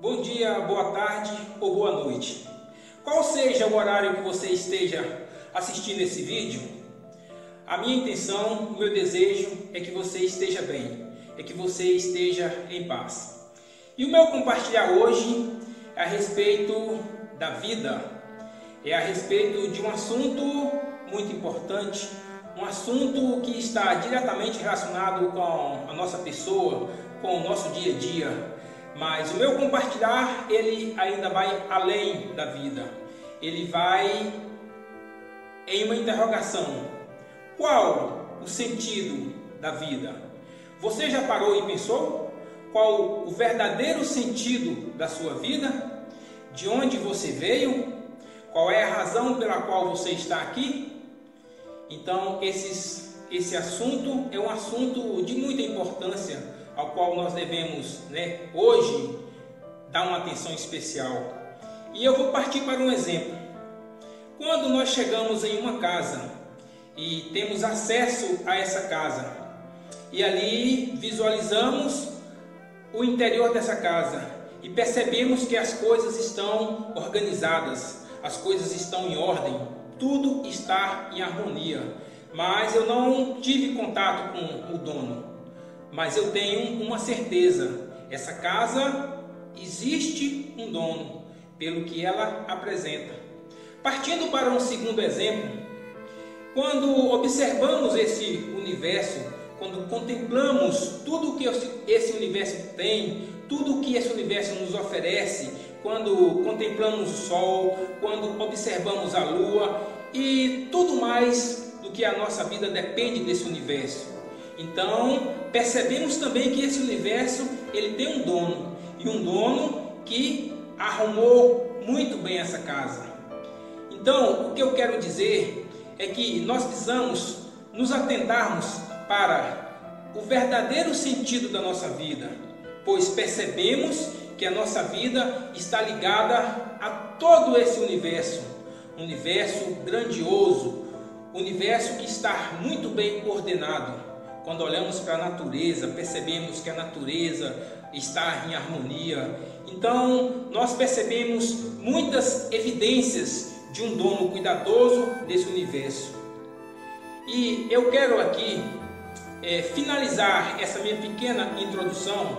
Bom dia, boa tarde ou boa noite. Qual seja o horário que você esteja assistindo esse vídeo, a minha intenção, o meu desejo é que você esteja bem, é que você esteja em paz. E o meu compartilhar hoje é a respeito da vida, é a respeito de um assunto muito importante, um assunto que está diretamente relacionado com a nossa pessoa, com o nosso dia a dia. Mas o meu compartilhar, ele ainda vai além da vida. Ele vai em uma interrogação. Qual o sentido da vida? Você já parou e pensou? Qual o verdadeiro sentido da sua vida? De onde você veio? Qual é a razão pela qual você está aqui? Então, esses, esse assunto é um assunto de muita importância, ao qual nós devemos, né, hoje, dar uma atenção especial. E eu vou partir para um exemplo. Quando nós chegamos em uma casa e temos acesso a essa casa, e ali visualizamos o interior dessa casa e percebemos que as coisas estão organizadas, as coisas estão em ordem, tudo está em harmonia. Mas eu não tive contato com o dono. Mas eu tenho uma certeza: essa casa existe um dono, pelo que ela apresenta. Partindo para um segundo exemplo, quando observamos esse universo, quando contemplamos tudo que esse universo tem, tudo que esse universo nos oferece, quando contemplamos o sol, quando observamos a lua e tudo mais do que a nossa vida depende desse universo. Então, percebemos também que esse universo, ele tem um dono, e um dono que arrumou muito bem essa casa. Então, o que eu quero dizer é que nós precisamos nos atentarmos para o verdadeiro sentido da nossa vida, pois percebemos que a nossa vida está ligada a todo esse universo, universo grandioso, universo que está muito bem coordenado. Quando olhamos para a natureza, percebemos que a natureza está em harmonia. Então, nós percebemos muitas evidências de um dono cuidadoso desse universo. E eu quero aqui é, finalizar essa minha pequena introdução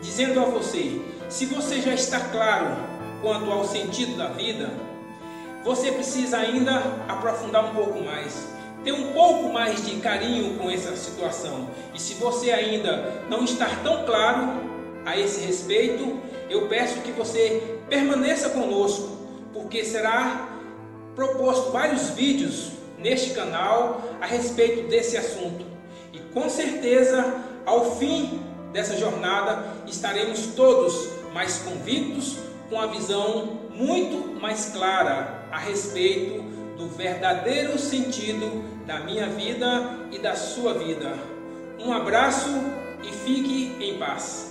dizendo a você se você já está claro quanto ao sentido da vida, você precisa ainda aprofundar um pouco mais, ter um pouco mais de carinho com essa situação. E se você ainda não está tão claro a esse respeito, eu peço que você permaneça conosco, porque será proposto vários vídeos neste canal a respeito desse assunto. E com certeza, ao fim dessa jornada, estaremos todos mais convictos, com a visão muito mais clara a respeito do verdadeiro sentido da minha vida e da sua vida. Um abraço e fique em paz.